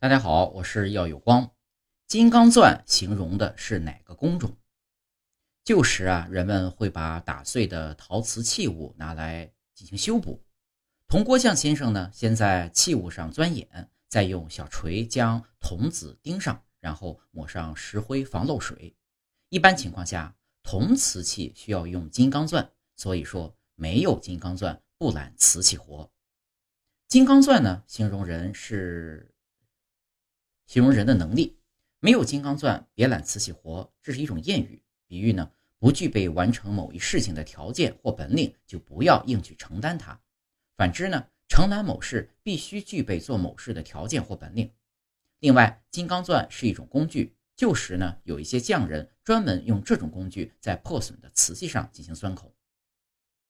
大家好，我是耀有光。金刚钻形容的是哪个工种？旧时啊，人们会把打碎的陶瓷器物拿来进行修补。铜锅匠先生呢，先在器物上钻眼，再用小锤将铜子钉上，然后抹上石灰防漏水。一般情况下，铜瓷器需要用金刚钻，所以说没有金刚钻不揽瓷器活。金刚钻呢，形容人是。形容人的能力，没有金刚钻，别揽瓷器活，这是一种谚语，比喻呢不具备完成某一事情的条件或本领，就不要硬去承担它。反之呢，承揽某事必须具备做某事的条件或本领。另外，金刚钻是一种工具，旧时呢有一些匠人专门用这种工具在破损的瓷器上进行钻孔。